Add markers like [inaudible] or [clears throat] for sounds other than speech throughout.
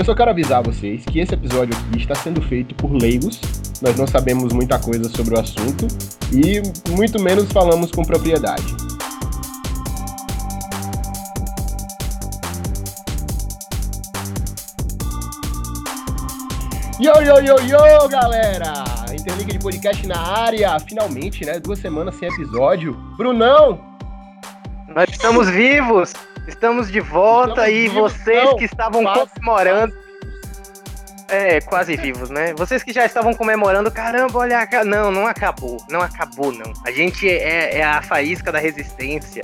Eu só quero avisar vocês que esse episódio aqui está sendo feito por leigos. Nós não sabemos muita coisa sobre o assunto e muito menos falamos com propriedade. Yo, yo, yo, yo, galera! Interliga de podcast na área, finalmente, né? Duas semanas sem episódio. Brunão! Nós estamos vivos! Estamos de volta estamos e vivos, vocês não, que estavam comemorando. É, quase vivos, né? Vocês que já estavam comemorando, caramba, olha, não, não acabou, não acabou, não. A gente é, é a faísca da resistência.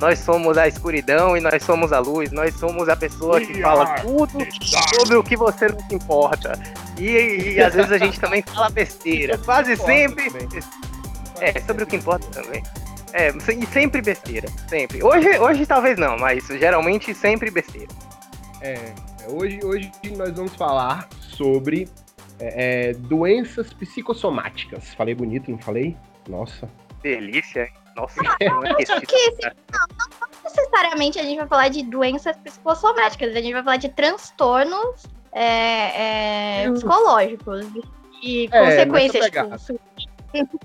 Nós somos a escuridão e nós somos a luz. Nós somos a pessoa que fala tudo sobre o que você não se importa. E, e às vezes a gente também fala besteira. [laughs] Quase sempre. É, sobre o que importa também. É, e sempre besteira, sempre. Hoje, hoje talvez não, mas geralmente sempre besteira. É, hoje, hoje nós vamos falar sobre é, é, doenças psicossomáticas. Falei bonito, não falei? Nossa. Delícia. Nossa, [laughs] não, não, é que, não, não necessariamente a gente vai falar de doenças psicossomáticas, a gente vai falar de transtornos é, é, psicológicos e é, consequências. Tipo,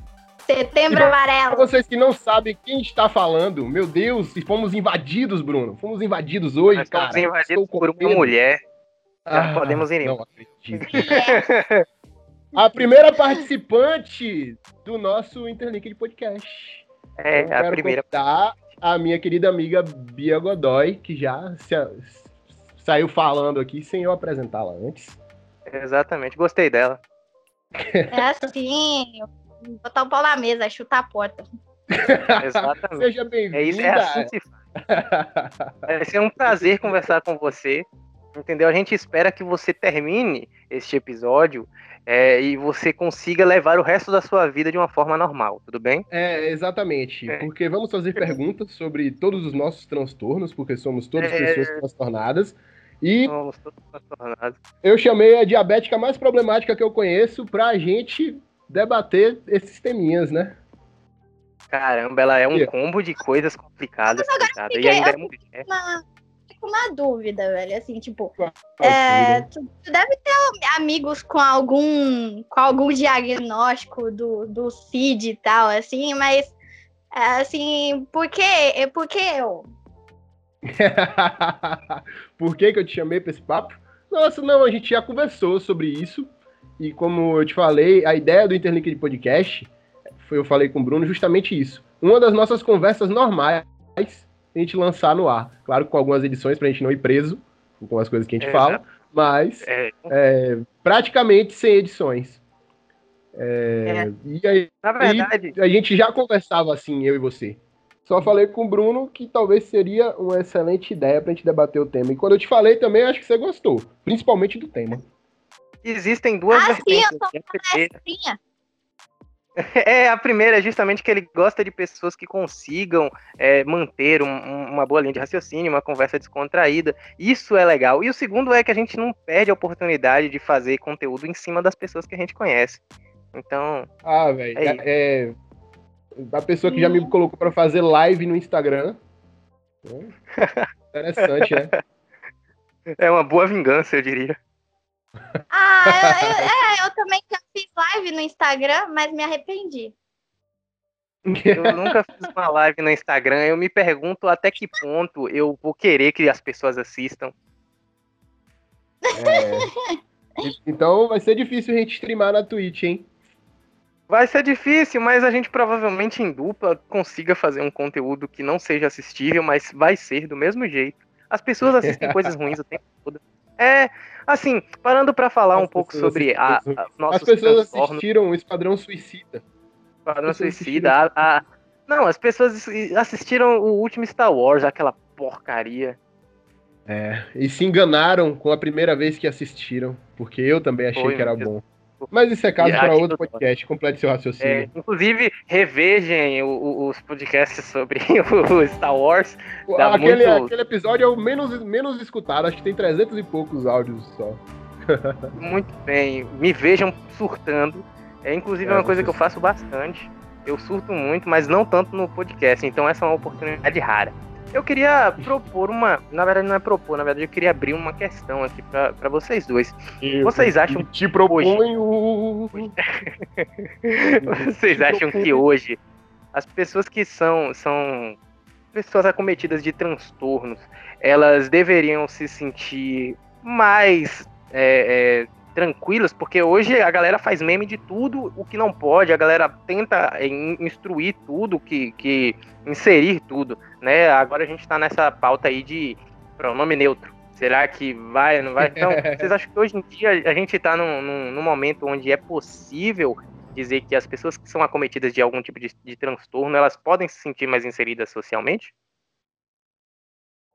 Setembro Amarelo. Pra vocês que não sabem quem está falando, meu Deus, fomos invadidos, Bruno. Fomos invadidos hoje, Nós cara. Fomos invadidos por uma mulher. Já ah, podemos ir. Não acredito. a primeira participante do nosso Interlink de podcast. É, Eu a primeira. a minha querida amiga Bia Godoy, que já se, saiu falando aqui sem eu apresentá-la antes. Exatamente, gostei dela. É assim, botar o pau na mesa, chutar a porta. [laughs] Exatamente. Seja bem-vindo. É isso, é assim que Vai ser um prazer conversar com você. Entendeu? A gente espera que você termine este episódio é, e você consiga levar o resto da sua vida de uma forma normal, tudo bem? É, exatamente. É. Porque vamos fazer perguntas sobre todos os nossos transtornos, porque somos todas é... pessoas transtornadas. E somos todos transtornados. eu chamei a diabética mais problemática que eu conheço pra gente debater esses teminhas, né? Caramba, ela é um combo de coisas complicadas, tá E ainda é mulher. Uma, uma dúvida, velho, assim, tipo, é, tu, tu, deve ter amigos com algum, com algum diagnóstico do, do CID e tal, assim, mas, assim, por que, por que eu? [laughs] por que que eu te chamei pra esse papo? Nossa, não, a gente já conversou sobre isso, e como eu te falei, a ideia do Interlink de Podcast, foi eu falei com o Bruno, justamente isso. Uma das nossas conversas normais, a gente lançar no ar. Claro, com algumas edições pra gente não ir preso com as coisas que a gente é, fala, mas é. É, praticamente sem edições. É, é. E aí, Na verdade... a gente já conversava assim, eu e você. Só falei com o Bruno que talvez seria uma excelente ideia pra gente debater o tema. E quando eu te falei também, acho que você gostou. Principalmente do tema. Existem duas ah, vertentes. Sim, eu [laughs] É, a primeira é justamente que ele gosta de pessoas que consigam é, manter um, uma boa linha de raciocínio, uma conversa descontraída. Isso é legal. E o segundo é que a gente não perde a oportunidade de fazer conteúdo em cima das pessoas que a gente conhece. Então. Ah, velho. É, é, a pessoa que já me colocou para fazer live no Instagram. [laughs] Interessante, né? É uma boa vingança, eu diria. Ah, eu, é, eu também já fiz live no Instagram, mas me arrependi. Eu nunca fiz uma live no Instagram. Eu me pergunto até que ponto eu vou querer que as pessoas assistam. É. Então vai ser difícil a gente streamar na Twitch, hein? Vai ser difícil, mas a gente provavelmente em dupla consiga fazer um conteúdo que não seja assistível, mas vai ser do mesmo jeito. As pessoas assistem coisas ruins o tempo todo. É, assim, parando para falar As um pouco sobre a, a nossos As pessoas assistiram o Esquadrão Suicida. Esquadrão Suicida, a, a, Não, as pessoas assistiram o último Star Wars, aquela porcaria. É, e se enganaram com a primeira vez que assistiram, porque eu também achei Foi, que era bom. Mas isso é caso para outro podcast, complete seu raciocínio. É, inclusive, revejem os podcasts sobre [laughs] o Star Wars. Aquele, muito... aquele episódio é o menos, menos escutado, acho que tem 300 e poucos áudios só. [laughs] muito bem, me vejam surtando. É inclusive é, uma coisa que eu faço bastante. Eu surto muito, mas não tanto no podcast, então essa é uma oportunidade rara. Eu queria propor uma. Na verdade, não é propor, na verdade, eu queria abrir uma questão aqui para vocês dois. Eu vocês acham. Te. Hoje... [laughs] vocês acham que hoje as pessoas que são, são pessoas acometidas de transtornos, elas deveriam se sentir mais é, é, tranquilas, porque hoje a galera faz meme de tudo o que não pode, a galera tenta instruir tudo, que, que inserir tudo, né? Agora a gente tá nessa pauta aí de pronome neutro. Será que vai, não vai? Então, [laughs] vocês acham que hoje em dia a gente está num, num, num, momento onde é possível dizer que as pessoas que são acometidas de algum tipo de, de transtorno, elas podem se sentir mais inseridas socialmente?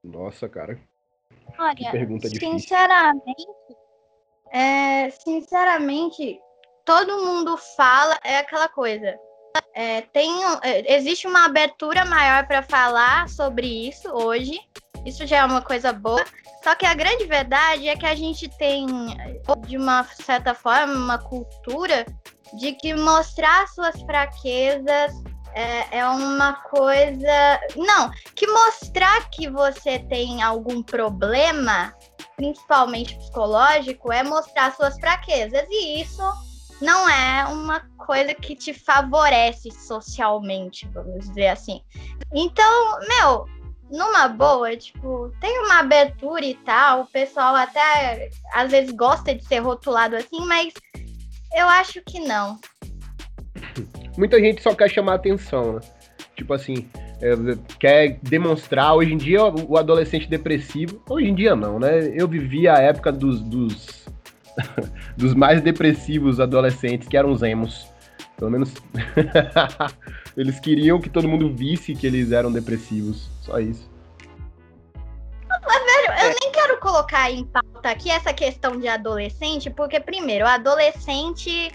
Nossa, cara. Olha, sinceramente, é, sinceramente, todo mundo fala, é aquela coisa. É, tem, é, existe uma abertura maior para falar sobre isso hoje. Isso já é uma coisa boa. Só que a grande verdade é que a gente tem, de uma certa forma, uma cultura de que mostrar suas fraquezas é, é uma coisa. Não, que mostrar que você tem algum problema, principalmente psicológico, é mostrar suas fraquezas. E isso não é uma coisa que te favorece socialmente, vamos dizer assim. Então, meu, numa boa, tipo, tem uma abertura e tal, o pessoal até às vezes gosta de ser rotulado assim, mas eu acho que não muita gente só quer chamar atenção, né? Tipo assim, quer demonstrar. Hoje em dia, o adolescente depressivo. Hoje em dia, não, né? Eu vivi a época dos, dos, [laughs] dos mais depressivos adolescentes, que eram os emos. Pelo menos. [laughs] eles queriam que todo mundo visse que eles eram depressivos. Só isso. Mas, velho, eu nem quero colocar em pauta aqui essa questão de adolescente, porque, primeiro, o adolescente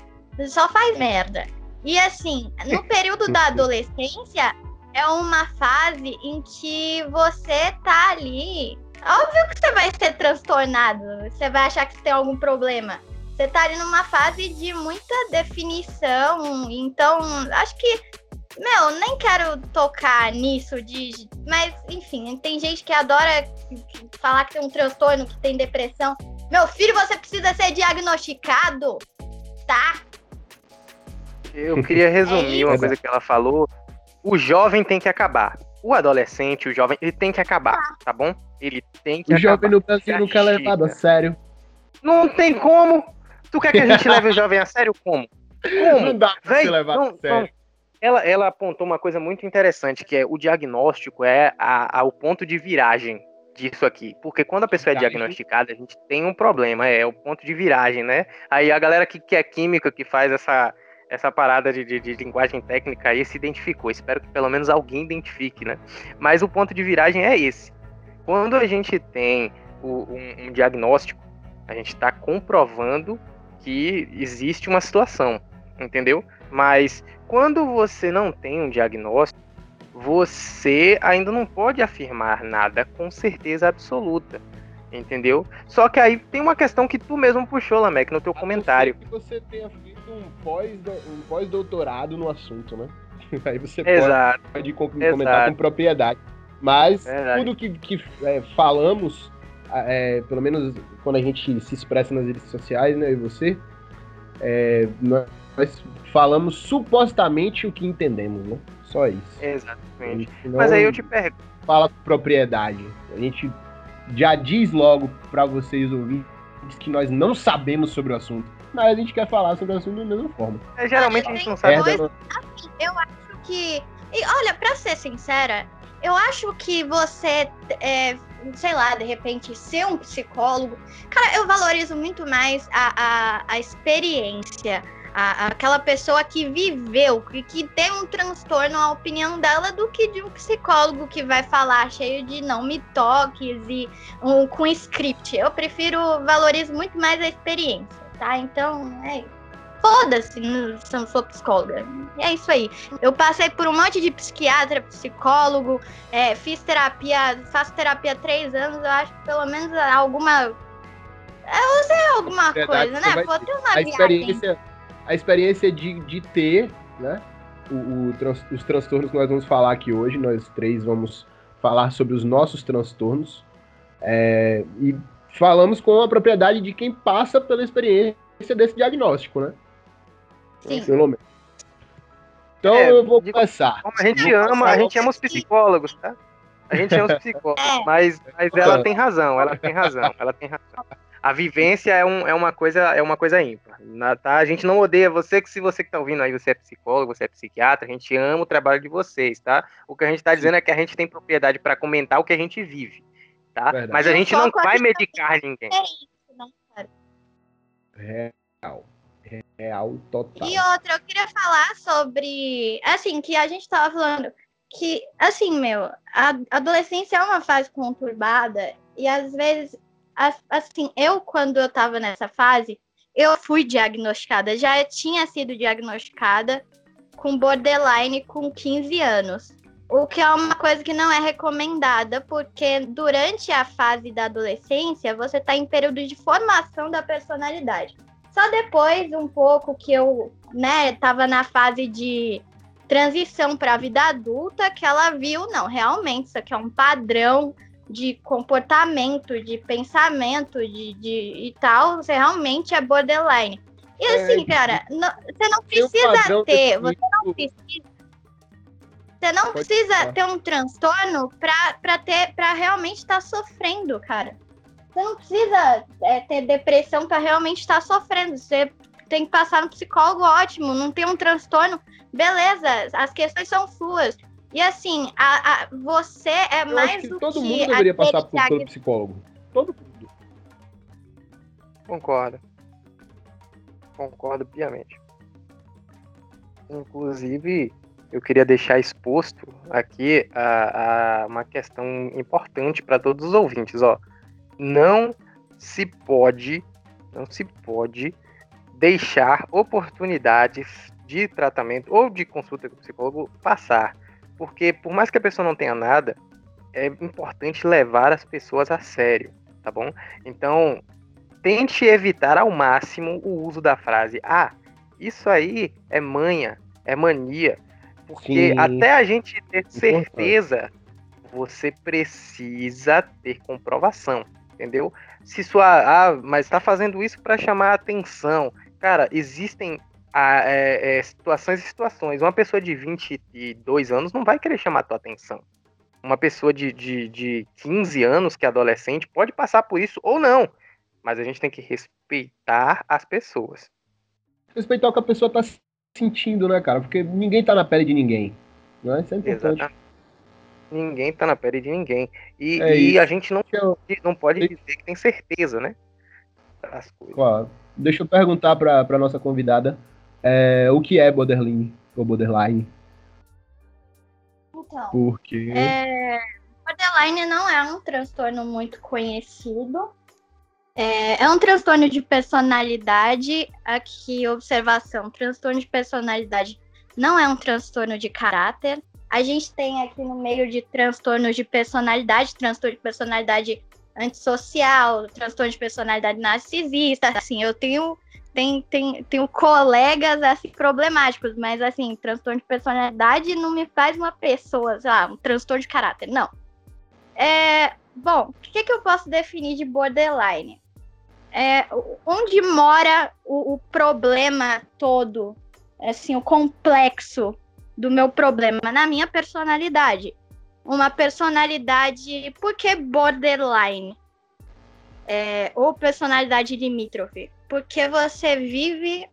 só faz merda. E assim, no período da [laughs] adolescência, é uma fase em que você tá ali. Óbvio que você vai ser transtornado, você vai achar que você tem algum problema. Você tá ali numa fase de muita definição, então acho que, meu, nem quero tocar nisso de. Mas, enfim, tem gente que adora falar que tem um transtorno, que tem depressão. Meu filho, você precisa ser diagnosticado, tá? Eu queria resumir uma coisa que ela falou. O jovem tem que acabar. O adolescente, o jovem, ele tem que acabar, tá bom? Ele tem que o acabar. O jovem no Brasil nunca é levado a sério. Não tem como. Tu quer que a gente [laughs] leve o jovem a sério como? Como? Não dá pra Véi, ser levado não, a sério. Não. Ela, ela apontou uma coisa muito interessante, que é o diagnóstico é a, a, o ponto de viragem disso aqui. Porque quando a pessoa é diagnosticada, a gente tem um problema, é o ponto de viragem, né? Aí a galera que, que é química, que faz essa, essa parada de, de, de, linguagem técnica aí se identificou. Espero que pelo menos alguém identifique, né? Mas o ponto de viragem é esse. Quando a gente tem o, um, um diagnóstico, a gente está comprovando que existe uma situação, entendeu? Mas quando você não tem um diagnóstico, você ainda não pode afirmar nada com certeza absoluta entendeu? Só que aí tem uma questão que tu mesmo puxou, Lamek, no teu a comentário. Que você tenha feito um pós-doutorado um pós no assunto, né? [laughs] Aí você Exato. pode, pode comentar Exato. com propriedade. Mas Verdade. tudo que, que é, falamos, é, pelo menos quando a gente se expressa nas redes sociais, né, e você, é, nós falamos supostamente o que entendemos, né? Só isso. Exatamente. Mas aí eu te pergunto. Fala com propriedade. A gente já diz logo para vocês ouvirem que nós não sabemos sobre o assunto. Mas a gente quer falar sobre o assunto da mesma forma. É, geralmente a gente não sabe. Coisa, assim, eu acho que. E olha, pra ser sincera, eu acho que você, é, sei lá, de repente, ser um psicólogo. Cara, eu valorizo muito mais a, a, a experiência a, aquela pessoa que viveu e que tem um transtorno, a opinião dela, do que de um psicólogo que vai falar cheio de não me toques e um, com script. Eu prefiro, valorizo muito mais a experiência, tá? Então, é foda-se se eu não sou psicóloga. É isso aí. Eu passei por um monte de psiquiatra, psicólogo, é, fiz terapia, faço terapia há três anos, eu acho que pelo menos alguma. Eu sei alguma Verdade, coisa, né? Pô, ter uma a experiência, a experiência de, de ter, né? O, o trans, os transtornos que nós vamos falar aqui hoje, nós três vamos falar sobre os nossos transtornos é, e falamos com a propriedade de quem passa pela experiência desse diagnóstico, né? Sim. Pelo menos. Então É, eu vou começar. A gente Vou ama, a gente ama os psicólogos, tá? A gente ama os psicólogos, É. mas, mas ela tem razão, ela tem razão, ela tem razão. A vivência é, um, é uma coisa é uma coisa ímpar, na- tá? A gente não odeia você, que se você que tá ouvindo aí, você é psicólogo, você é psiquiatra, a gente ama o trabalho de vocês, tá? O que a gente tá dizendo é que a gente tem propriedade para comentar o que a gente vive, tá? Verdade. Mas a gente não vai aqui medicar ninguém. É isso, não quero. Real. Real total. E outra, eu queria falar sobre. Assim, que a gente tava falando que, assim, meu, a adolescência é uma fase conturbada e às vezes, assim, eu, quando eu tava nessa fase, eu fui diagnosticada, já tinha sido diagnosticada com borderline com 15 anos. O que é uma coisa que não é recomendada, porque durante a fase da adolescência, você está em período de formação da personalidade. Só depois, um pouco que eu, né, tava na fase de transição para a vida adulta, que ela viu, não, realmente, isso aqui é um padrão de comportamento, de pensamento, de, de e tal, você realmente é borderline. E É, assim, cara, não- você não precisa ter, você não precisa. Você não Pode precisa falar. ter um transtorno pra, pra, ter, pra realmente estar sofrendo, cara. Você não precisa é, ter depressão pra realmente estar sofrendo. Você tem que passar no psicólogo ótimo, não tem um transtorno. Beleza, as questões são suas. E assim, a, a- você é Eu mais acho que do todo que mundo deveria passar por, pelo psicólogo. Todo mundo. Concordo. Concordo piamente. Inclusive, eu queria deixar exposto aqui a, a uma questão importante para todos os ouvintes, ó. Não se pode, não se pode deixar oportunidades de tratamento ou de consulta com o psicólogo passar, porque por mais que a pessoa não tenha nada, é importante levar as pessoas a sério, tá bom? Então, tente evitar ao máximo o uso da frase ah, isso aí é manha, é mania. Porque Sim. até a gente ter certeza, você precisa ter comprovação, entendeu? Se sua. Ah, mas está fazendo isso para chamar a atenção. Cara, existem ah, é, é, situações e situações. Uma pessoa de 22 anos não vai querer chamar a tua atenção. Uma pessoa de, de, de 15 anos, que é adolescente, pode passar por isso ou não. Mas a gente tem que respeitar as pessoas. Respeitar o que a pessoa tá sentindo, né, cara? Porque ninguém tá na pele de ninguém. Né? Isso é importante. Exatamente. Ninguém tá na pele de ninguém. E, É e a gente não, Eu- não pode dizer que tem certeza, né? Das coisas. Claro. Deixa eu perguntar pra nossa convidada é, o que é borderline ou borderline. Então, Porque. É, borderline não é um transtorno muito conhecido. É, é um transtorno de personalidade. Aqui, observação: transtorno de personalidade não é um transtorno de caráter. A gente tem aqui no meio de transtornos de personalidade, transtorno de personalidade antissocial, transtorno de personalidade narcisista. Assim, eu tenho tem, tem, tenho colegas assim, problemáticos, mas assim, transtorno de personalidade não me faz uma pessoa, sei lá, um transtorno de caráter, não. É, bom, o que, que eu posso definir de borderline? É, onde mora o, o problema todo, assim, o complexo do meu problema? Na minha personalidade. Uma personalidade. Por que borderline? É, ou personalidade limítrofe? Porque você vive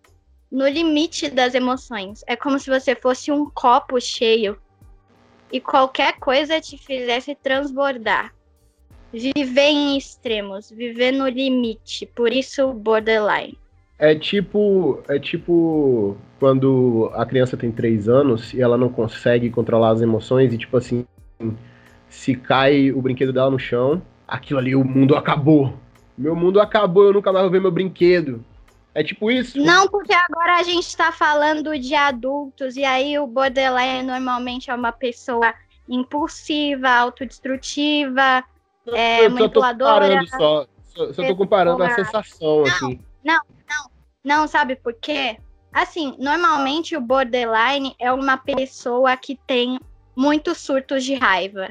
no limite das emoções. É como se você fosse um copo cheio e qualquer coisa te fizesse transbordar. Viver em extremos, viver no limite. Por isso, borderline. É tipo. É tipo quando a criança tem 3 anos e ela não consegue controlar as emoções e, tipo assim, se cai o brinquedo dela no chão, aquilo ali, o mundo acabou. Meu mundo acabou, eu nunca mais vou ver meu brinquedo. É tipo isso? Não, porque agora a gente está falando de adultos, e aí o borderline normalmente é uma pessoa impulsiva, autodestrutiva, é, eu tô manipuladora. só. Só, só tô comparando a sensação, assim. Não, sabe por quê? Assim, normalmente o borderline é uma pessoa que tem muitos surtos de raiva.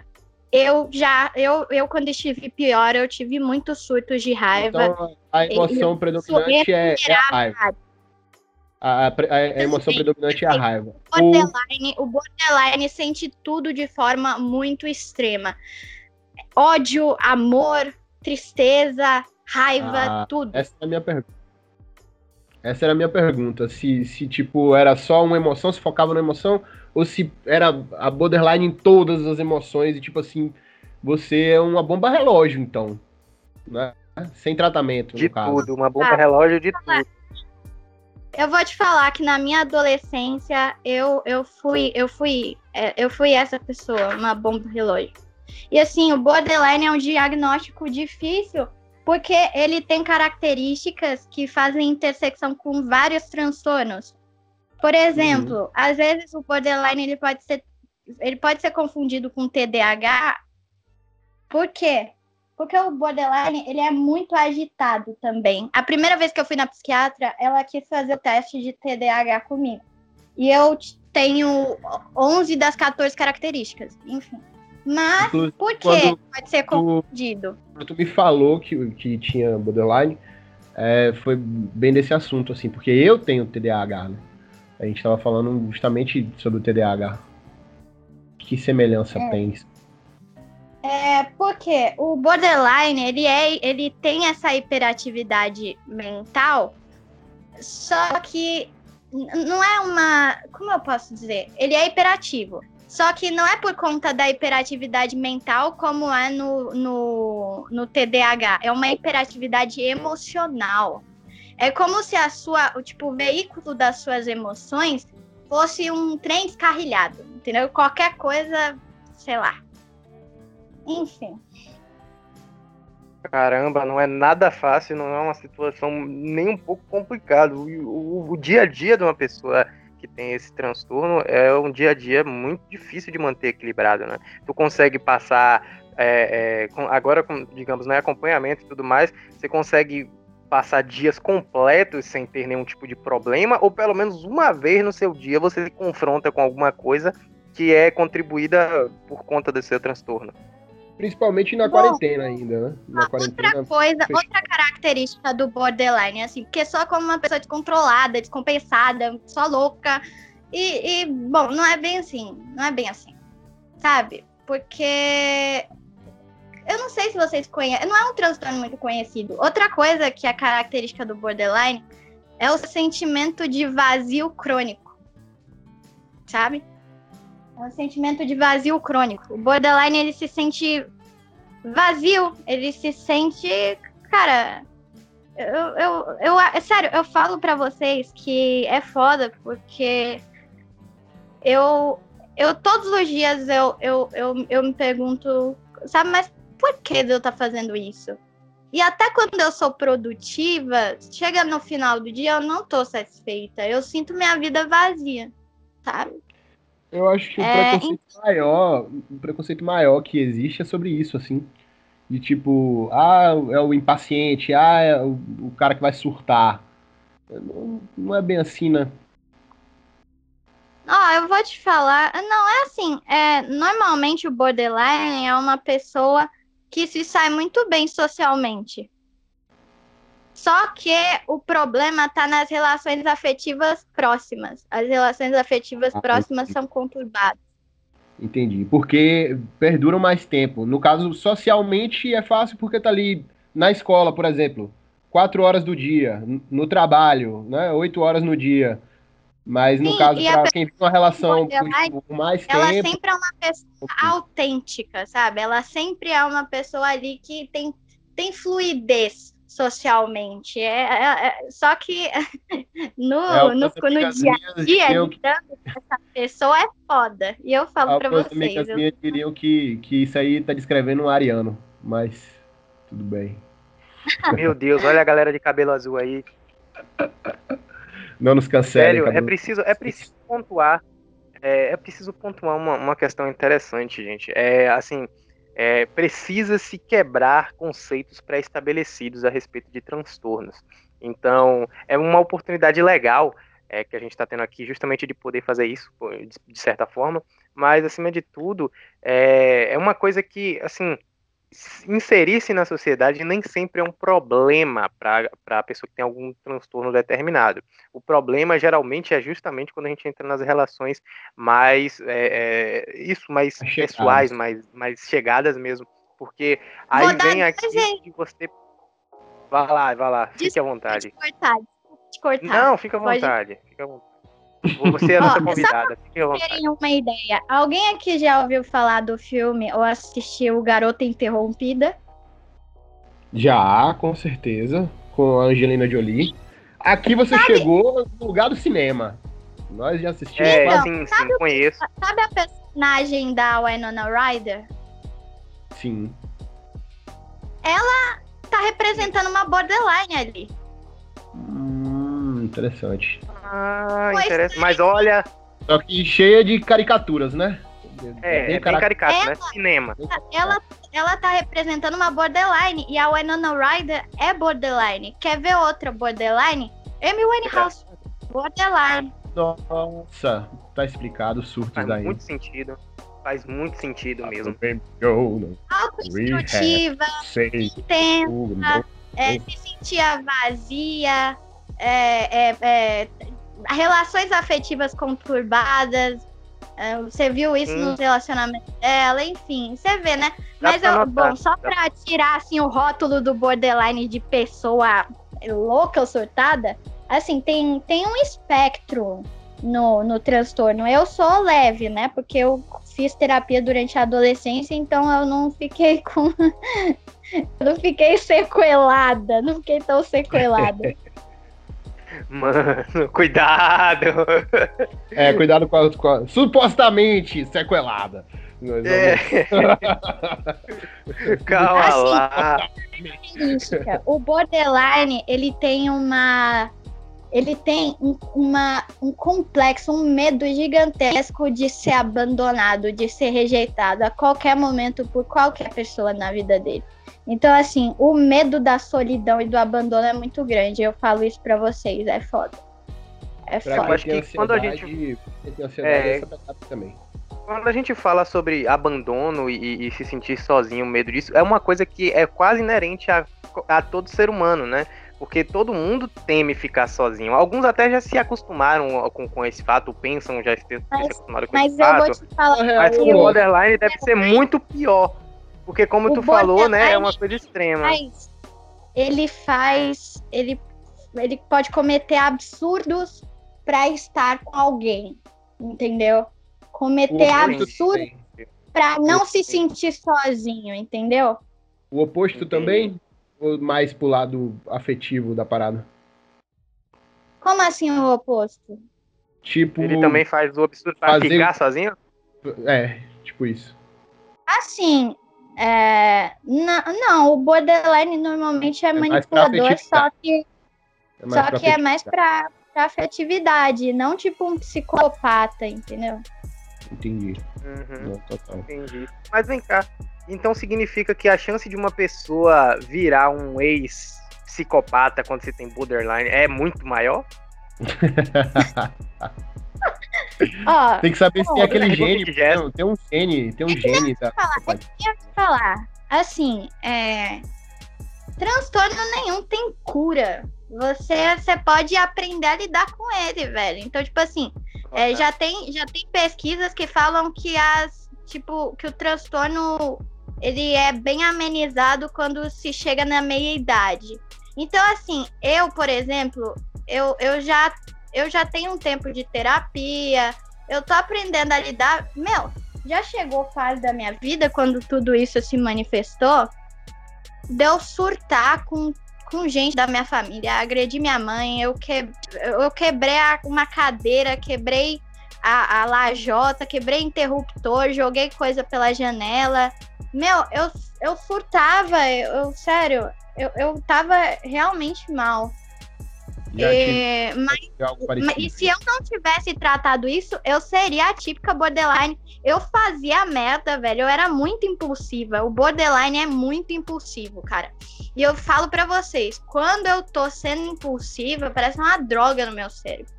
eu já, eu, eu quando estive pior, eu tive muitos surtos de raiva. Então, a emoção predominante é, é, a raiva. A, a, a emoção assim, predominante é a raiva. O borderline, o borderline sente tudo de forma muito extrema. Ódio, amor, tristeza, raiva, ah, tudo. Essa é a minha pergunta. Essa era a minha pergunta. Se, se, tipo, era só uma emoção, se focava na emoção, ou se era a borderline em todas as emoções e, tipo assim, você é uma bomba relógio, então. Né? Sem tratamento. De tudo, uma bomba ah, relógio de tudo. Eu vou te falar que na minha adolescência eu, eu fui eu fui é, eu fui essa pessoa, uma bomba relógio. E assim, o borderline é um diagnóstico difícil porque ele tem características que fazem intersecção com vários transtornos. Por exemplo, uhum. às vezes o borderline ele pode ser ele pode ser confundido com TDAH. Por quê? Porque o borderline ele é muito agitado também. A primeira vez que eu fui na psiquiatra, ela quis fazer o teste de TDAH comigo. E eu tenho 11 das 14 características, enfim. Mas Inclusive, por que pode ser confundido? Quando tu me falou que, que tinha borderline, é, foi bem desse assunto, assim, porque eu tenho TDAH, né? A gente estava falando justamente sobre o TDAH. Que semelhança é. tem isso? É, porque o borderline, ele, é, ele tem essa hiperatividade mental, só que não é uma. Como eu posso dizer? Ele é hiperativo. Só que não é por conta da hiperatividade mental como é no, no, no TDAH. É uma hiperatividade emocional. É como se a sua, o tipo, o veículo das suas emoções fosse um trem descarrilhado, entendeu? Qualquer coisa, sei lá. Enfim. Caramba, não é nada fácil, não é uma situação nem um pouco complicada. O, o, o, dia a dia de uma pessoa que tem esse transtorno é um dia a dia muito difícil de manter equilibrado, né? Tu consegue passar, é, é, com, agora, com, digamos, né, acompanhamento e tudo mais, você consegue passar dias completos sem ter nenhum tipo de problema, ou pelo menos uma vez no seu dia você se confronta com alguma coisa que é contribuída por conta do seu transtorno. Principalmente na Bom, quarentena ainda, né? Na outra coisa, outra característica do borderline, assim, porque só como uma pessoa descontrolada, descompensada, só louca. E, e, bom, não é bem assim. Não é bem assim. Sabe? Porque. Eu não sei se vocês conhecem. Não é um transtorno muito conhecido. Outra coisa que é característica do borderline é o sentimento de vazio crônico. Sabe? É um sentimento de vazio crônico. O borderline, ele se sente vazio. Ele se sente. Cara. Eu, eu, eu, é sério, eu falo para vocês que é foda, porque eu, eu todos os dias eu, eu, eu, eu me pergunto, sabe, mas por que eu tá fazendo isso? E até quando eu sou produtiva, chega no final do dia, eu não tô satisfeita. Eu sinto minha vida vazia, sabe? Eu acho que o é... preconceito maior, o preconceito maior que existe é sobre isso, assim. De tipo, ah, é o impaciente, ah, é o, o cara que vai surtar. Não, não é bem assim, né? Ó, oh, eu vou te falar. Não, é assim. É, normalmente o borderline é uma pessoa que se sai muito bem socialmente. Só que o problema está nas relações afetivas próximas. As relações afetivas ah, próximas são conturbadas. Entendi. Porque perduram mais tempo. No caso, socialmente é fácil porque tá ali na escola, por exemplo, quatro horas do dia, no trabalho, né? Oito horas no dia. Mas no Sim, caso, para quem vive uma relação por mais ela tempo. Ela sempre é uma pessoa autêntica, sabe? Ela sempre é uma pessoa ali que tem, tem fluidez socialmente. É, é, é só que [laughs] no, é, no, no dia a dia, eu... essa pessoa é foda. E eu falo para vocês. Eu... minhas diriam que, que isso aí tá descrevendo um ariano, mas tudo bem. [laughs] Meu Deus, olha a galera de cabelo azul aí. Não nos cancele. Sério, é preciso, é preciso pontuar. É, é preciso pontuar uma, uma questão interessante, gente. É assim é, precisa se quebrar conceitos pré-estabelecidos a respeito de transtornos. Então, é uma oportunidade legal é, que a gente está tendo aqui, justamente de poder fazer isso, de, de certa forma, mas acima de tudo, é, é uma coisa que, assim, inserir-se na sociedade nem sempre é um problema para a pessoa que tem algum transtorno determinado. O problema geralmente é justamente quando a gente entra nas relações mais é, é, isso, mais pessoais, mais, mais chegadas mesmo. Porque aí vem aqui que você. Vai lá, vai lá, fique à vontade. Cortar, cortar. Não, fica à vontade. Fica à vontade. Você é a nossa convidada. Só pra terem uma ideia. Alguém aqui já ouviu falar do filme ou assistiu Garota Interrompida? Já, com certeza. Com a Angelina Jolie. Aqui você sabe... chegou no lugar do cinema. Nós já assistimos. É, então, sim, sim, conheço. Sabe a personagem da Winona Ryder? Sim. Ela tá representando uma borderline ali. Hum, interessante. Ah, interessante. Mas olha. Só que cheia de caricaturas, né? É, é bem, caricato, caricato ela, né? Cinema. Ela, ela tá representando uma borderline e a Winona Ryder é borderline. Quer ver outra borderline? Amy Winehouse. Borderline. Nossa, tá explicado o surto Faz daí. muito sentido. Faz muito sentido mesmo. Autodestrutiva, intensa, é, se sentia vazia, é, é, é, relações afetivas conturbadas. É, você viu isso hum. nos relacionamentos dela, enfim, você vê, né? Mas eu, bom, só pra tirar assim o rótulo do borderline de pessoa louca ou surtada, assim, tem, tem um espectro no, no transtorno. Eu sou leve, né? Porque eu fiz terapia durante a adolescência, então eu não fiquei [laughs] com. eu não fiquei sequelada, não fiquei tão sequelada. [laughs] Mano, [laughs] cuidado! É, cuidado com a, com a supostamente sequelada. É. [laughs] Calma lá. O borderline, ele tem uma ele tem um, uma, um complexo, um medo gigantesco de ser abandonado, de ser rejeitado a qualquer momento por qualquer pessoa na vida dele. Então, assim, o medo da solidão e do abandono é muito grande. Eu falo isso pra vocês, é foda. É foda. Eu acho que quando a gente. É... também. Quando a gente fala sobre abandono e, e, se sentir sozinho, medo disso, é uma coisa que é quase inerente a, a todo ser humano, né? Porque todo mundo teme ficar sozinho. Alguns até já se acostumaram com, com esse fato, pensam já ter, se acostumaram com mas esse fato. Mas eu vou te falar. Mas o borderline deve ser muito pior, porque como o tu falou, né, é uma coisa extrema. Faz, ele faz, ele, ele pode cometer absurdos para estar com alguém, entendeu? Cometer absurdos para não se sentir sozinho, entendeu? O oposto Entendi. também ou mais pro lado afetivo da parada? Como assim o oposto? Tipo. Ele também faz o absurdo pra fazer... ficar sozinho? É, tipo isso. Assim, é... não, não, o borderline normalmente é, é manipulador, só que, é só que é mais pra, pra afetividade, não tipo um psicopata, entendeu? Entendi. Uhum. Não, total. Entendi. Mas vem cá, então significa que a chance de uma pessoa virar um ex-psicopata quando você tem borderline é muito maior? [laughs] oh, tem que saber se tem aquele gene. Tem, tem um gene, tem um é gene. Tá? Falar, eu falar. Assim, é... transtorno nenhum tem cura. Você, você pode aprender a lidar com ele, velho. Então, tipo assim, é, já, tem, já tem pesquisas que falam que as. Tipo, que o transtorno ele é bem amenizado quando se chega na meia idade. Então, assim, eu, por exemplo, eu, eu, já, eu já tenho um tempo de terapia, eu tô aprendendo a lidar. Meu, já chegou fase da minha vida quando tudo isso se manifestou, deu surtar com, com gente da minha família, agredi minha mãe, eu, que, eu quebrei uma cadeira, quebrei a, a lajota, quebrei interruptor, joguei coisa pela janela. Meu, eu, eu furtava, eu, eu sério, eu, eu tava realmente mal. É, mas, mas, e se eu não tivesse tratado isso, eu seria a típica borderline. Eu fazia merda, velho. Eu era muito impulsiva. O borderline é muito impulsivo, cara. E eu falo para vocês, quando eu tô sendo impulsiva, parece uma droga no meu cérebro.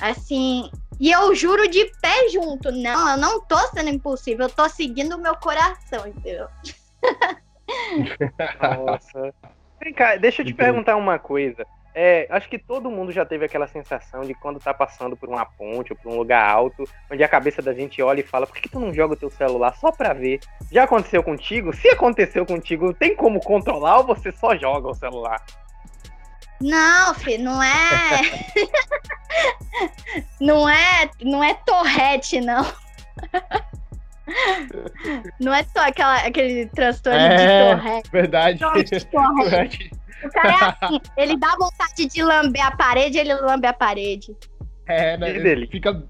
Assim, E eu juro de pé junto, não, eu não tô sendo impulsiva, eu tô seguindo o meu coração, entendeu? [laughs] Nossa. Vem cá, deixa eu te perguntar uma coisa. É, acho que todo mundo já teve aquela sensação de quando tá passando por uma ponte ou por um lugar alto, onde a cabeça da gente olha e fala, por que, que tu não joga o teu celular só pra ver? Já aconteceu contigo? Se aconteceu contigo, tem como controlar ou você só joga o celular? Não, filho, não é. [laughs] não é. Não é torrete, não. [laughs] Não é só aquela, aquele transtorno é, de torrete. [laughs] Verdade. Torrete. O cara é assim, ele dá vontade de lamber a parede, ele lambe a parede. É, né? Ele fica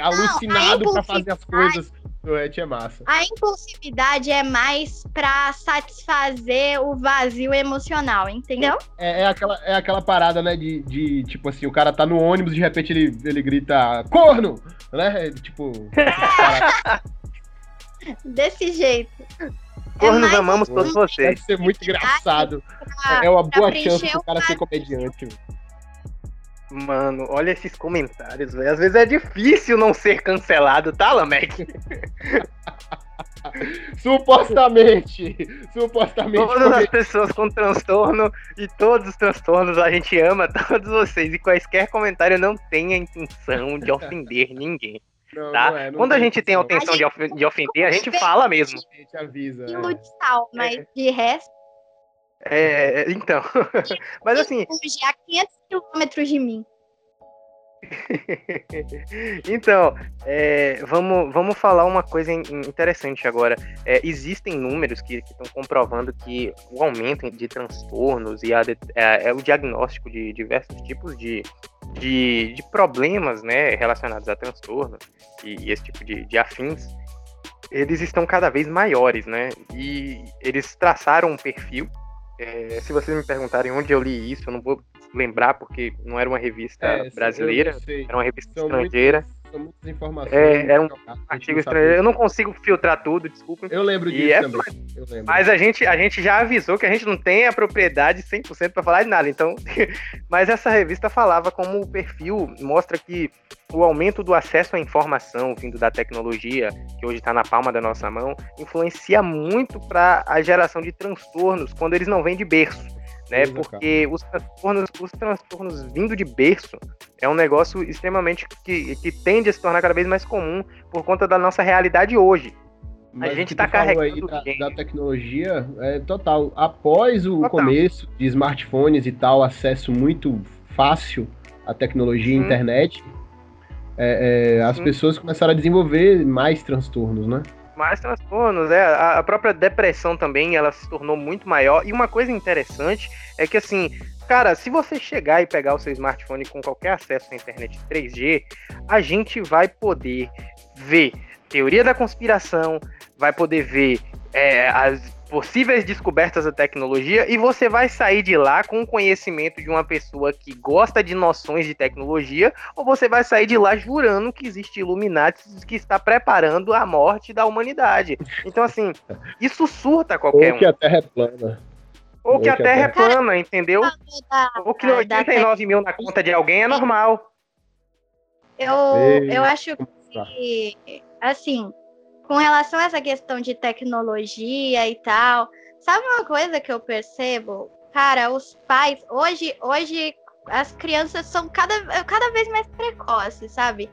alucinado para fazer as coisas. Torrete é massa. A impulsividade é mais pra satisfazer o vazio emocional, entendeu? É, é, aquela, é aquela parada, né, de, de, tipo assim, o cara tá no ônibus, de repente ele, ele grita, corno! Né? Tipo. [laughs] Desse jeito. Cornos é amamos todos vocês. Deve ser muito engraçado. Pra, é uma boa chance pro cara ser comediante. Mano, olha esses comentários, velho. Às vezes é difícil não ser cancelado, tá, Lamek? [laughs] supostamente. Supostamente. Todas as pessoas com transtorno e todos os transtornos a gente ama [laughs] todos vocês. E quaisquer comentário não tem a intenção de ofender [laughs] ninguém. Não, tá? Não é, não Quando a gente tem a intenção de, of de ofender, a gente fala mesmo. A gente avisa. É. de sal, mas é. de resto. É, então. [laughs] mas assim. A 500 quilômetros de mim. [laughs] então, é, vamos, vamos falar uma coisa interessante agora. É, existem números que estão comprovando que o aumento de transtornos e a, é, é, o diagnóstico de diversos tipos de, de, de problemas né, relacionados a transtorno e, e esse tipo de, de afins, eles estão cada vez maiores, né? E eles traçaram um perfil. É, se vocês me perguntarem onde eu li isso, eu não vou lembrar, porque não era uma revista é, brasileira, era uma revista São estrangeira. Muitas, são muitas informações. É, era um artigo estrangeiro. Eu não consigo filtrar tudo, desculpa. Eu lembro disso é, também. Lembro. Mas a gente, a gente já avisou que a gente não tem a propriedade 100% para falar de nada. Então, [laughs] mas essa revista falava como o perfil mostra que o aumento do acesso à informação vindo da tecnologia, que hoje está na palma da nossa mão, influencia muito para a geração de transtornos quando eles não vêm de berço né? Porque os transtornos, os transtornos vindo de berço é um negócio extremamente que, que tende a se tornar cada vez mais comum por conta da nossa realidade hoje. Mas a gente está carregando aí da, da, tecnologia é total. Após o total. começo de smartphones e tal, acesso muito fácil à tecnologia e internet, é, é, as Sim. pessoas começaram a desenvolver mais transtornos, né? Mais transtornos, é. A, própria depressão também, ela se tornou muito maior. E uma coisa interessante é que, assim, cara, se você chegar e pegar o seu smartphone com qualquer acesso à internet 3G, a gente vai poder ver teoria da conspiração, vai poder ver é, as possíveis descobertas da tecnologia e você vai sair de lá com o conhecimento de uma pessoa que gosta de noções de tecnologia, ou você vai sair de lá jurando que existe Illuminati que está preparando a morte da humanidade. Então, assim, isso surta qualquer ou que um. a Terra é plana. Ou, ou que, a Terra, é plana, entendeu? ou que 89 mil na conta de alguém é normal. Eu, eu acho que, assim, com relação a essa questão de tecnologia e tal, sabe uma coisa que eu percebo? Cara, os pais, hoje, hoje as crianças são cada, cada vez mais precoces, sabe?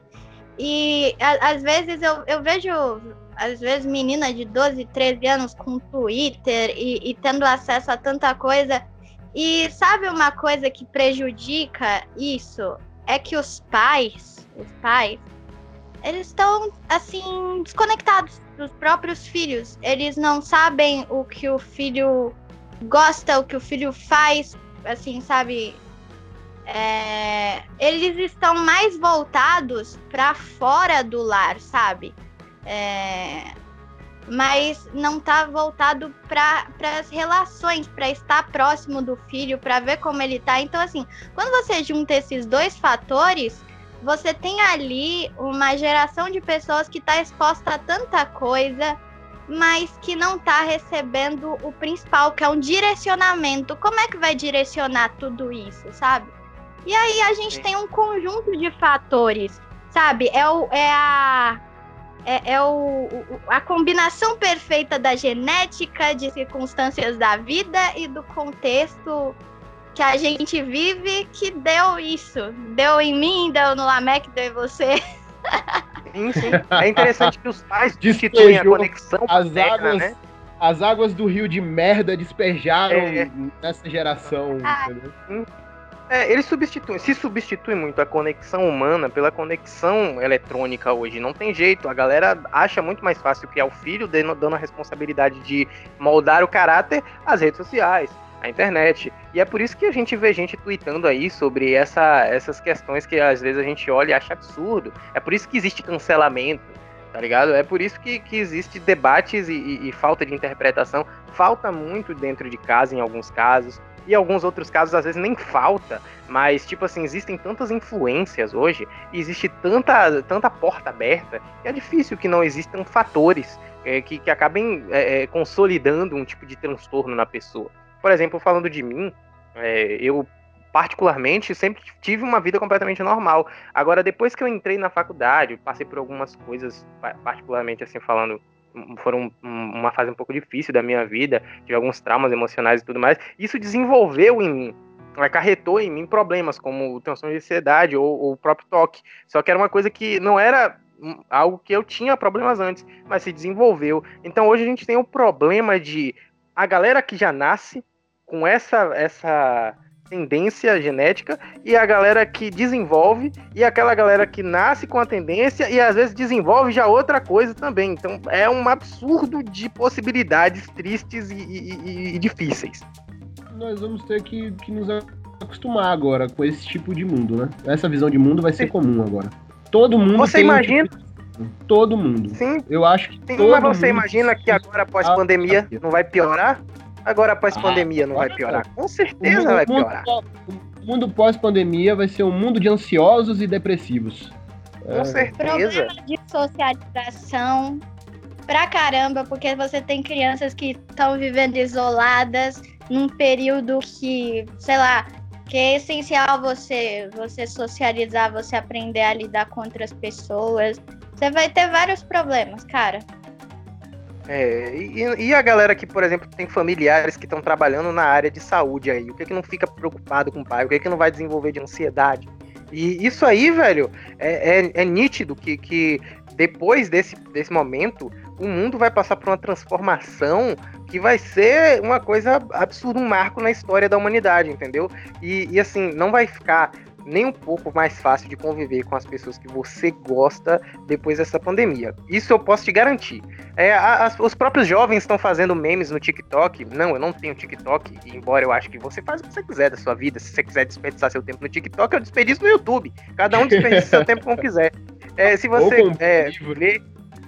E a, às vezes eu, eu vejo, às vezes, meninas de 12, 13 anos com Twitter e, e tendo acesso a tanta coisa. E sabe uma coisa que prejudica isso? É que os pais, os pais, eles estão assim desconectados dos próprios filhos. Eles não sabem o que o filho gosta, o que o filho faz, assim, sabe? É... eles estão mais voltados para fora do lar, sabe? É... mas não tá voltado para as relações, para estar próximo do filho, para ver como ele tá. Então, assim, quando você junta esses dois fatores, você tem ali uma geração de pessoas que está exposta a tanta coisa, mas que não está recebendo o principal, que é um direcionamento. Como é que vai direcionar tudo isso, sabe? E aí a gente Sim. tem um conjunto de fatores sabe? É, o, é a. É, é o, a combinação perfeita da genética, de circunstâncias da vida e do contexto que a gente vive que deu isso. Deu em mim, deu no Lamek, deu em você. [laughs] Sim, sim. É interessante que os pais destituem a conexão as paterna, águas, né? As águas do rio de merda despejaram é. nessa geração. Ah. É, eles substituem, se substitui muito a conexão humana pela conexão eletrônica hoje. Não tem jeito. A galera acha muito mais fácil criar o filho, dando a responsabilidade de moldar o caráter às redes sociais a internet. E é por isso que a gente vê gente tweetando aí sobre essa, essas questões que às vezes a gente olha e acha absurdo. É por isso que existe cancelamento, tá ligado? É por isso que, que existe debates e, e, e falta de interpretação. Falta muito dentro de casa em alguns casos. E alguns outros casos, às vezes, nem falta, mas, tipo assim, existem tantas influências hoje, existe tanta, tanta porta aberta, que é difícil que não existam fatores é, que, que acabem é, consolidando um tipo de transtorno na pessoa. Por exemplo, falando de mim, é, eu particularmente sempre tive uma vida completamente normal. Agora, depois que eu entrei na faculdade, passei por algumas coisas, particularmente assim falando, foram uma fase um pouco difícil da minha vida, tive alguns traumas emocionais e tudo mais. Isso desenvolveu em mim, acarretou em mim problemas como o transtorno de ansiedade ou, ou o próprio toque. Só que era uma coisa que não era algo que eu tinha problemas antes, mas se desenvolveu. Então hoje a gente tem o problema de a galera que já nasce com essa, essa tendência genética e a galera que desenvolve e aquela galera que nasce com a tendência e às vezes desenvolve já outra coisa também. Então é um absurdo de possibilidades tristes e, e, e difíceis. Nós vamos ter que, que, nos acostumar agora com esse tipo de mundo, né? Essa visão de mundo vai ser comum agora. Todo mundo. Você imagina? Um tipo todo mundo. Sim. Eu acho que. Sim, mas você imagina que agora após a pandemia não vai piorar? Agora, após ah, pandemia, não vai piorar? Com certeza mundo, vai piorar. O mundo pós-pandemia vai ser um mundo de ansiosos e depressivos. Com é. certeza. Problema de socialização pra caramba, porque você tem crianças que estão vivendo isoladas num período que, sei lá, que é essencial você, você socializar, você aprender a lidar com outras pessoas. Você vai ter vários problemas, cara. É, e, e, a galera que, por exemplo, tem familiares que estão trabalhando na área de saúde aí, o que, que não fica preocupado com o pai, o que, que não vai desenvolver de ansiedade? E isso aí, velho, é, é, é nítido que, que depois desse, desse momento, o mundo vai passar por uma transformação que vai ser uma coisa absurda, um marco na história da humanidade, entendeu? E, e assim, não vai ficar nem um pouco mais fácil de conviver com as pessoas que você gosta depois dessa pandemia. Isso eu posso te garantir. É, as, os próprios jovens estão fazendo memes no TikTok. Não, eu não tenho TikTok, embora eu acho que você faz o que você quiser da sua vida. Se você quiser desperdiçar seu tempo no TikTok, eu desperdiço no YouTube. Cada um desperdiça seu tempo como quiser. É, se você é, vê,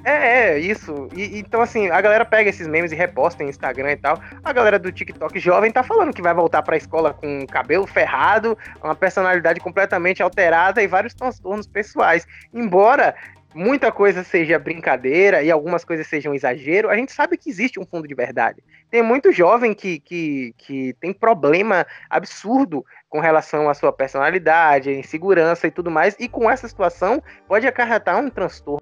é, é, isso. E, então, assim, a galera pega esses memes e reposta em Instagram e tal. A galera do TikTok jovem tá falando que vai voltar pra escola com cabelo ferrado, uma personalidade completamente alterada e vários transtornos pessoais. Embora muita coisa seja brincadeira e algumas coisas sejam exagero, a gente sabe que existe um fundo de verdade. Tem muito jovem que, que, que tem problema absurdo com relação à sua personalidade, insegurança e tudo mais, e com essa situação pode acarretar um transtorno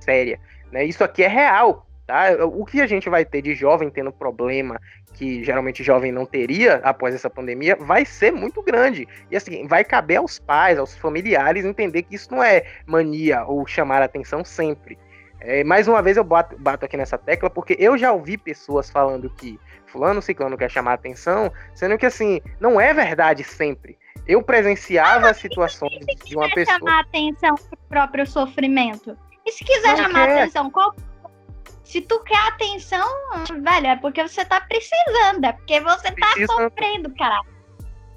séria. Né? Isso aqui é real. Tá? O que a gente vai ter de jovem tendo problema que geralmente jovem não teria após essa pandemia vai ser muito grande. E assim, vai caber aos pais, aos familiares entender que isso não é mania ou chamar atenção sempre. É, mais uma vez eu bato, bato aqui nessa tecla porque eu já ouvi pessoas falando que fulano ciclano quer chamar atenção, sendo que assim, não é verdade sempre. Eu presenciava ah, situações de uma pessoa chamar atenção pro próprio sofrimento. E se quiser não chamar quer. atenção, qual... se tu quer atenção, velho, é porque você tá precisando, é porque você tá Precisa... sofrendo, cara.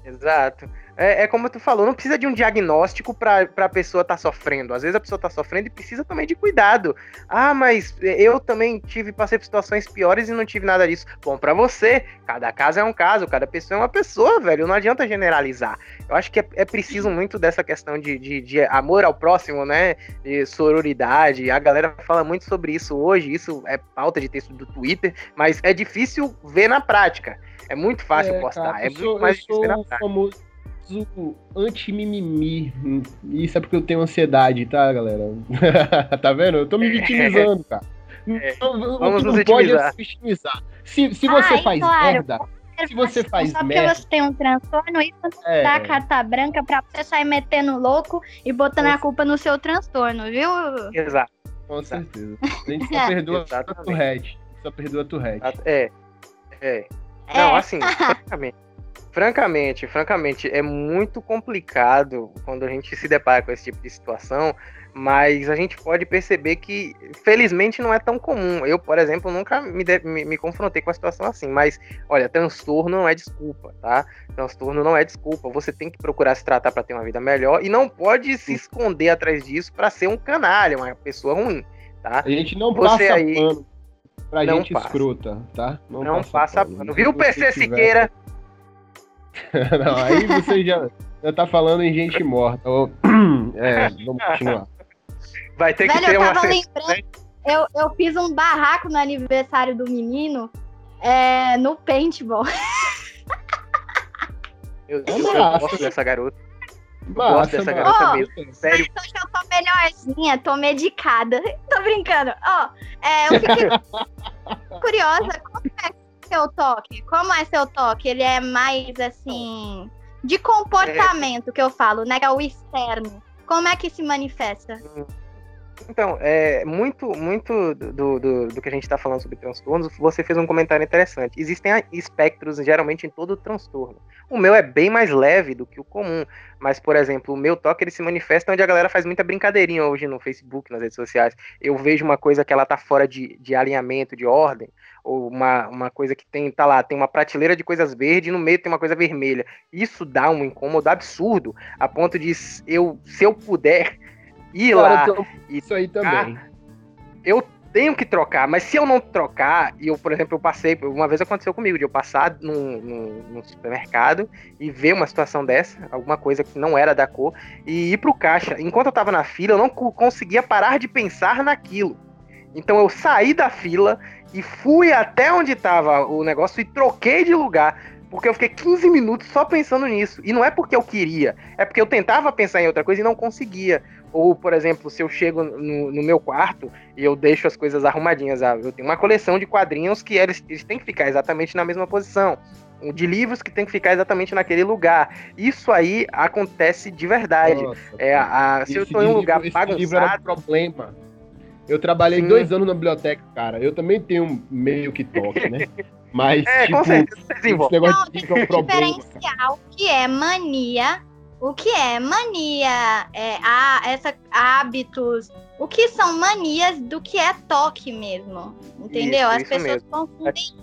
Exato. É, é, como tu falou, não precisa de um diagnóstico para a pessoa estar tá sofrendo. Às vezes a pessoa está sofrendo e precisa também de cuidado. Ah, mas eu também tive, passei por situações piores e não tive nada disso. Bom, para você, cada caso é um caso, cada pessoa é uma pessoa, velho. Não adianta generalizar. Eu acho que é, é preciso muito dessa questão de, de, de, amor ao próximo, né? De sororidade. A galera fala muito sobre isso hoje. Isso é pauta de texto do Twitter, mas é difícil ver na prática. É muito fácil é, postar. Cara, é muito sou, mais difícil ver na prática. Famoso famoso anti-mimimi. Isso é porque eu tenho ansiedade, tá, galera? [laughs] tá vendo? Eu tô me vitimizando, cara. É. Não, Vamos não pode é se vitimizar. Se, se você Ai, faz claro. merda, se você faz só merda. porque você tem um transtorno, isso não é. dá carta branca pra você sair metendo louco e botando a culpa no seu transtorno, viu? Exato. Com certeza. A gente só [laughs] perdoa a Tourette. Só perdoa a Tourette. É. É. Não, assim, [laughs] francamente. Francamente, francamente, é muito complicado quando a gente se depara com esse tipo de situação, mas a gente pode perceber que, felizmente, não é tão comum. Eu, por exemplo, nunca me, de, me, me, confrontei com a situação assim, mas, olha, transtorno não é desculpa, tá? Transtorno não é desculpa. Você tem que procurar se tratar para ter uma vida melhor e não pode se esconder atrás disso para ser um canalha, uma pessoa ruim, tá? A gente não Você passa aí... pano pra não gente passa. escrota, tá? Não, não passa, passa pano. Viu, PC Siqueira? [laughs] não, aí você já, já tá falando em gente morta. [clears throat] É, vamos continuar. Vai ter Velho, que ter eu uma. Tava lembrando, eu, eu fiz um barraco no aniversário do menino é, no paintball. [laughs] Eu, eu gosto dessa garota. Massa, gosto dessa garota oh, mesmo. Sério. Então já tô melhorzinha, tô medicada. [laughs] Tô brincando. Ó, oh, é, eu fiquei curiosa, como é seu toque? Como é seu toque? Ele é mais assim. De comportamento é. que eu falo, né? Que é o externo. Como é que se manifesta? Então, é, muito, muito do, do, do que a gente está falando sobre transtornos, você fez um comentário interessante. Existem espectros, geralmente, em todo transtorno. O meu é bem mais leve do que o comum, mas, por exemplo, o meu toque ele se manifesta onde a galera faz muita brincadeirinha hoje no Facebook, nas redes sociais. Eu vejo uma coisa que ela tá fora de, de alinhamento, de ordem, ou uma, uma coisa que tem, tá lá, tem uma prateleira de coisas verdes e no meio tem uma coisa vermelha. Isso dá um incômodo absurdo, a ponto de eu, se eu puder ir Cara, lá. Então, isso aí também. Eu tenho que trocar, mas se eu não trocar, e eu, por exemplo, eu passei, uma vez aconteceu comigo, de eu passar no, no, no, supermercado e ver uma situação dessa, alguma coisa que não era da cor, e ir pro caixa. Enquanto eu tava na fila, eu não conseguia parar de pensar naquilo. Então eu saí da fila e fui até onde tava o negócio e troquei de lugar. Porque eu fiquei 15 minutos só pensando nisso. E não é porque eu queria, é porque eu tentava pensar em outra coisa e não conseguia. Ou, por exemplo, se eu chego no, no, meu quarto e eu deixo as coisas arrumadinhas, ah, eu tenho uma coleção de quadrinhos que eles, eles têm que ficar exatamente na mesma posição. De livros que tem que ficar exatamente naquele lugar. Isso aí acontece de verdade. Nossa, é, a, se eu estou em um lugar esse bagunçado. Livro era um problema. Eu trabalhei Sim. dois anos na biblioteca, cara. Eu também tenho meio que toque, né? [laughs] Mas, é, tipo, esse negócio Não, de é um problema. diferencial que é mania o que é mania, é, há essa, hábitos, o que são manias do que é toque mesmo. Entendeu? Isso, As isso pessoas mesmo. confundem.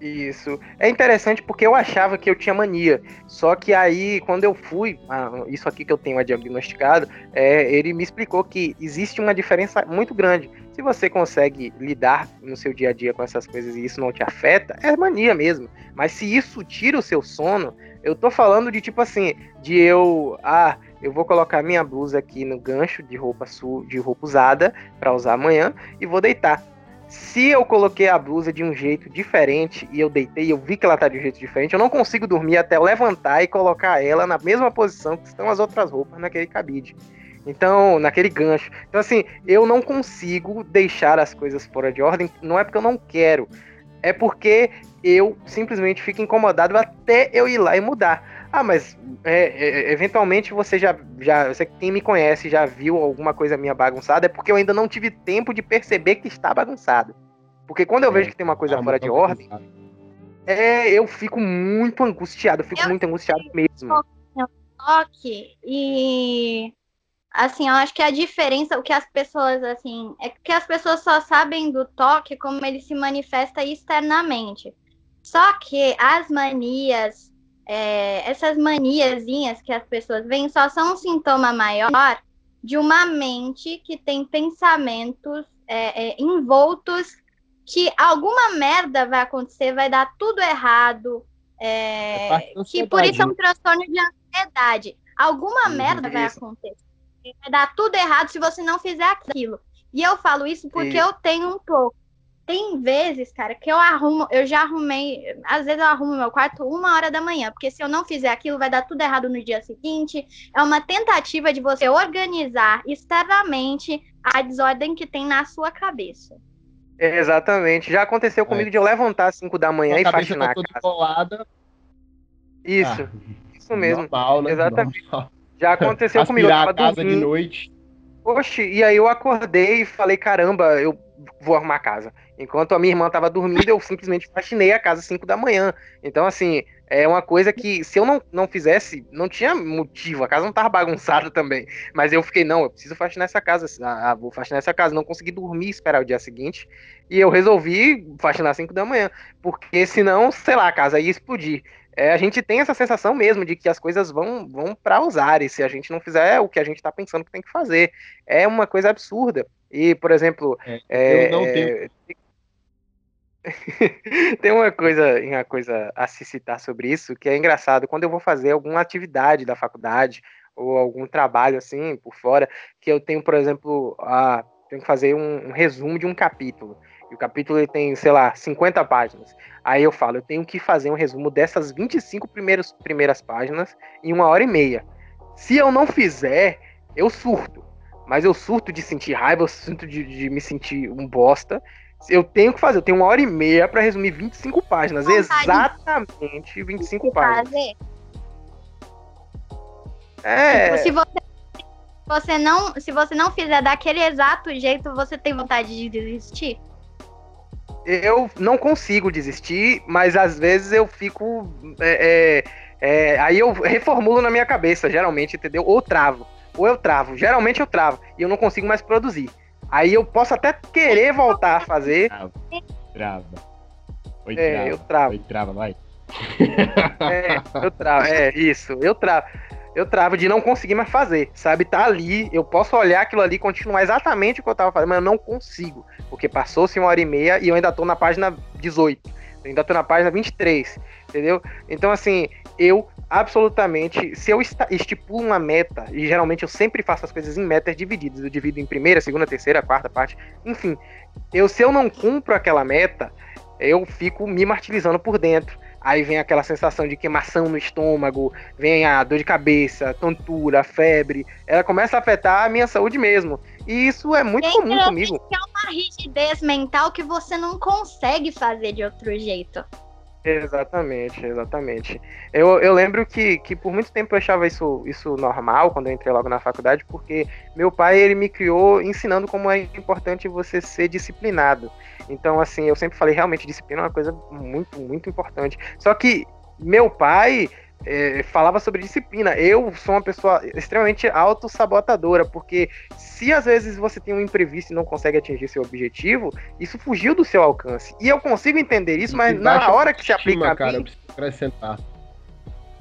Isso. É interessante porque eu achava que eu tinha mania. Só que aí, quando eu fui, ah, isso aqui que eu tenho diagnosticado, é, ele me explicou que existe uma diferença muito grande. Se você consegue lidar no seu dia a dia com essas coisas e isso não te afeta, é mania mesmo. Mas se isso tira o seu sono, eu tô falando de tipo assim, de eu, ah, eu vou colocar minha blusa aqui no gancho de roupa su de roupa usada para usar amanhã e vou deitar. Se eu coloquei a blusa de um jeito diferente e eu deitei e eu vi que ela tá de um jeito diferente, eu não consigo dormir até levantar e colocar ela na mesma posição que estão as outras roupas naquele cabide. Então, naquele gancho. Então, assim, eu não consigo deixar as coisas fora de ordem, não é porque eu não quero, é porque eu simplesmente fico incomodado até eu ir lá e mudar. Ah, mas é, é, eventualmente você já, já. Você quem me conhece já viu alguma coisa minha bagunçada, é porque eu ainda não tive tempo de perceber que está bagunçado. Porque quando eu é, vejo que tem uma coisa ah, fora de ordem, é, eu fico muito angustiado, eu fico eu muito angustiado mesmo. Ok, e assim, eu acho que a diferença, o que as pessoas, assim, é que as pessoas só sabem do toque como ele se manifesta externamente. Só que as manias, é, essas maniazinhas que as pessoas veem só são um sintoma maior de uma mente que tem pensamentos é, é, envoltos que alguma merda vai acontecer, vai dar tudo errado, é, é que por isso é um transtorno de ansiedade. Alguma merda vai acontecer vai dar tudo errado se você não fizer aquilo. E eu falo isso porque eu tenho um pouco. Tem vezes, cara, que eu arrumo, eu já arrumei, às vezes eu arrumo meu quarto uma hora da manhã, porque se eu não fizer aquilo, vai dar tudo errado no dia seguinte. É uma tentativa de você organizar externamente a desordem que tem na sua cabeça. exatamente. Já aconteceu é. comigo de eu levantar às 5 da manhã e faxinar tá a casa. Colada. Isso. Ah, isso mesmo. Normal, né? Exatamente. Normal. Já aconteceu [laughs] comigo. Eu a casa dormindo. de noite. Oxe, e aí eu acordei e falei, caramba, eu vou arrumar a casa. Enquanto a minha irmã estava dormindo, eu simplesmente faxinei a casa às 5 da manhã. Então, assim, é uma coisa que se eu não, não fizesse, não tinha motivo, a casa não estava bagunçada também. Mas eu fiquei, não, eu preciso faxinar essa casa, ah, vou faxinar essa casa. Não consegui dormir, esperar o dia seguinte. E eu resolvi faxinar às 5 da manhã, porque senão, sei lá, a casa ia explodir é, a gente tem essa sensação mesmo de que as coisas vão, vão para usar, e se a gente não fizer o que a gente está pensando que tem que fazer. É uma coisa absurda. E, por exemplo. É, é, eu não tenho. [laughs] tem uma coisa, uma coisa a se citar sobre isso que é engraçado. Quando eu vou fazer alguma atividade da faculdade ou algum trabalho assim por fora, que eu tenho, por exemplo, a, tenho que fazer um, um resumo de um capítulo. E o capítulo ele tem, sei lá, 50 páginas. Aí eu falo, eu tenho que fazer um resumo dessas 25 primeiros, primeiras páginas em uma hora e meia. Se eu não fizer, eu surto. Mas eu surto de sentir raiva, eu surto de, de me sentir um bosta. Eu tenho que fazer, eu tenho uma hora e meia para resumir 25 páginas. Exatamente 25 páginas. Fazer. É. Tipo, se você, você não, se você não fizer daquele exato jeito, você tem vontade de desistir? eu não consigo desistir, mas às vezes eu fico. É, é, é, aí eu reformulo na minha cabeça, geralmente, entendeu? Ou travo. Ou eu travo. Geralmente eu travo. E eu não consigo mais produzir. Aí eu posso até querer voltar a fazer. Trava. Oi, é, trava. eu travo. Oi, trava, vai. É, eu travo. É, isso. Eu travo eu travo de não conseguir mais fazer, sabe? Tá ali, eu posso olhar aquilo ali e continuar exatamente o que eu tava fazendo, mas eu não consigo, porque passou-se uma hora e meia e eu ainda tô na página 18, eu ainda tô na página 23, entendeu? Então, assim, eu absolutamente, se eu estipulo uma meta, e geralmente eu sempre faço as coisas em metas divididas, eu divido em primeira, segunda, terceira, quarta parte, enfim, eu se eu não cumpro aquela meta, eu fico me martirizando por dentro Aí vem aquela sensação de queimação no estômago, vem a dor de cabeça, tontura, febre. Ela começa a afetar a minha saúde mesmo. E isso é muito comum comigo. É uma rigidez mental que você não consegue fazer de outro jeito. Exatamente, exatamente. Eu, eu lembro que, que por muito tempo eu achava isso, isso normal quando eu entrei logo na faculdade, porque meu pai ele me criou ensinando como é importante você ser disciplinado. Então, assim, eu sempre falei, realmente, disciplina é uma coisa muito, muito importante. Só que meu pai é, falava sobre disciplina. Eu sou uma pessoa extremamente autossabotadora, porque se às vezes você tem um imprevisto e não consegue atingir seu objetivo, isso fugiu do seu alcance. E eu consigo entender isso, mas na hora que se aplica a cara, mim... acrescentar.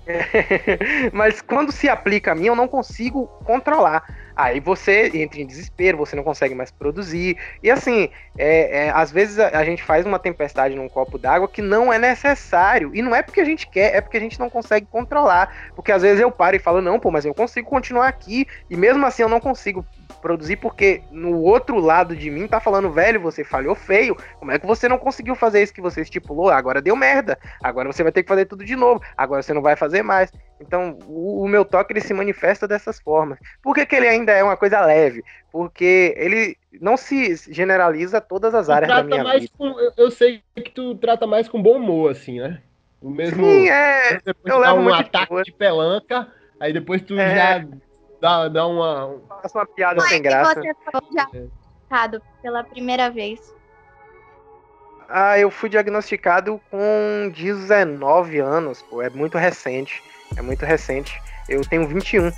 [laughs] mas quando se aplica a mim, eu não consigo controlar. Aí você entra em desespero, você não consegue mais produzir. E assim, é, é, às vezes a, a, gente faz uma tempestade num copo d'água que não é necessário. E não é porque a gente quer, é porque a gente não consegue controlar. Porque às vezes eu paro e falo, não, pô, mas eu consigo continuar aqui. E mesmo assim eu não consigo produzir porque no outro lado de mim tá falando, velho, você falhou feio. Como é que você não conseguiu fazer isso que você estipulou? Agora deu merda. Agora você vai ter que fazer tudo de novo. Agora você não vai fazer mais. Então, o, o meu toque ele se manifesta dessas formas. Por que, que, ele ainda é uma coisa leve? Porque ele não se generaliza todas as áreas da minha vida. Com, eu sei que tu trata mais com bom humor, assim, né? O mesmo. Sim, é. eu levo um ataque de, de pelanca, aí depois tu é. já dá, dá uma. Faça uma piada sem graça. Você foi diagnosticado pela primeira vez? Ah, eu fui diagnosticado com 19 anos, pô, é muito recente. É muito recente. Eu tenho 21.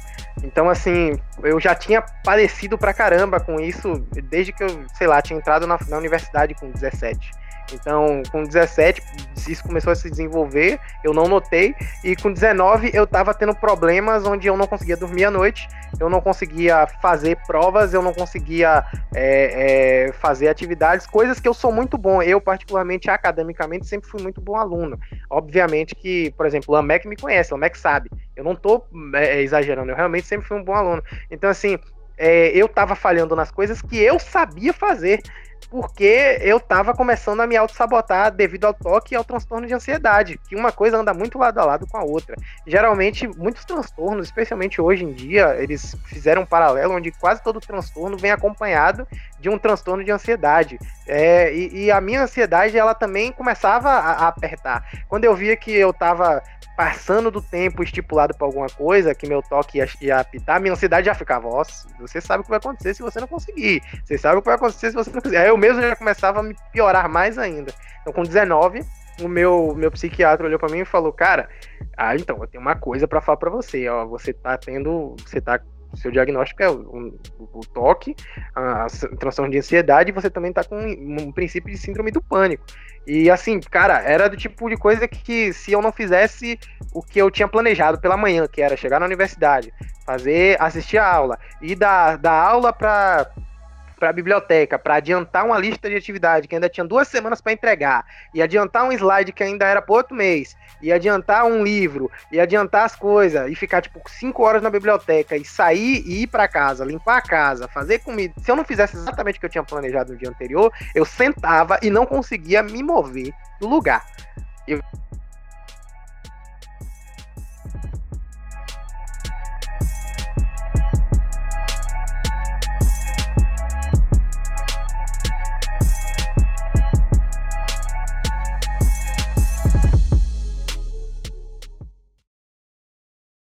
Então, assim, eu já tinha padecido pra caramba com isso desde que eu, sei lá, tinha entrado na, na universidade com 17. Então, com 17, isso começou a se desenvolver, eu não notei, e com 19 eu tava tendo problemas onde eu não conseguia dormir à noite, eu não conseguia fazer provas, eu não conseguia é, é, fazer atividades, coisas que eu sou muito bom. Eu, particularmente, academicamente, sempre fui muito bom aluno. Obviamente que, por exemplo, o Amec me conhece, o Amec sabe. Eu não tô é, exagerando, eu realmente sempre fui um bom aluno. Então, assim, é, eu tava falhando nas coisas que eu sabia fazer. Porque eu tava começando a me auto-sabotar devido ao toque e ao transtorno de ansiedade, que uma coisa anda muito lado a lado com a outra. Geralmente, muitos transtornos, especialmente hoje em dia, eles fizeram um paralelo onde quase todo transtorno vem acompanhado de um transtorno de ansiedade. É, e, e, a minha ansiedade, ela também começava a, a apertar. Quando eu via que eu tava passando do tempo estipulado para alguma coisa, que meu toque ia, ia apitar, minha ansiedade já ficava, ó, você sabe o que vai acontecer se você não conseguir. Você sabe o que vai acontecer se você não conseguir. Aí eu mesmo já começava a me piorar mais ainda. Então, com 19, o meu, meu psiquiatra olhou para mim e falou, cara, ah, então, eu tenho uma coisa para falar para você, ó, você tá tendo, você tá seu diagnóstico é o, o, o toque, a, a transtorno de ansiedade, e você também tá com um, um princípio de síndrome do pânico. E assim, cara, era do tipo de coisa que se eu não fizesse o que eu tinha planejado pela manhã, que era chegar na universidade, fazer, assistir a aula, e dar, dar aula para para a biblioteca para adiantar uma lista de atividade que ainda tinha duas semanas para entregar, e adiantar um slide que ainda era para outro mês, e adiantar um livro, e adiantar as coisas, e ficar tipo cinco horas na biblioteca, e sair e ir para casa, limpar a casa, fazer comida. Se eu não fizesse exatamente o que eu tinha planejado no dia anterior, eu sentava e não conseguia me mover do lugar. Eu